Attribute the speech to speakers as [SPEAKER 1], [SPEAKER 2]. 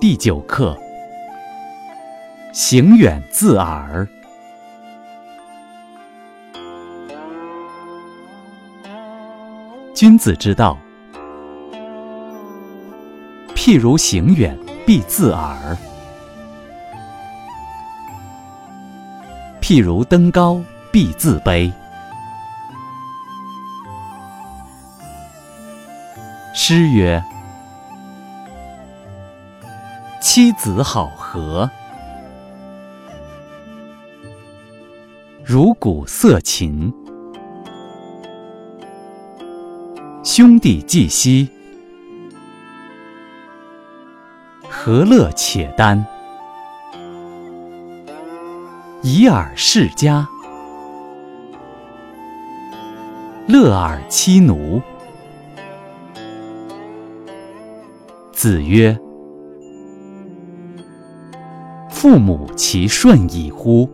[SPEAKER 1] 第九课：行远自耳。君子之道，譬如行远，必自耳；譬如登高，必自卑。诗曰：“妻子好合，如鼓瑟琴；兄弟既息，和乐且耽。以尔事家，乐尔妻奴。”子曰：“父母其顺矣乎！”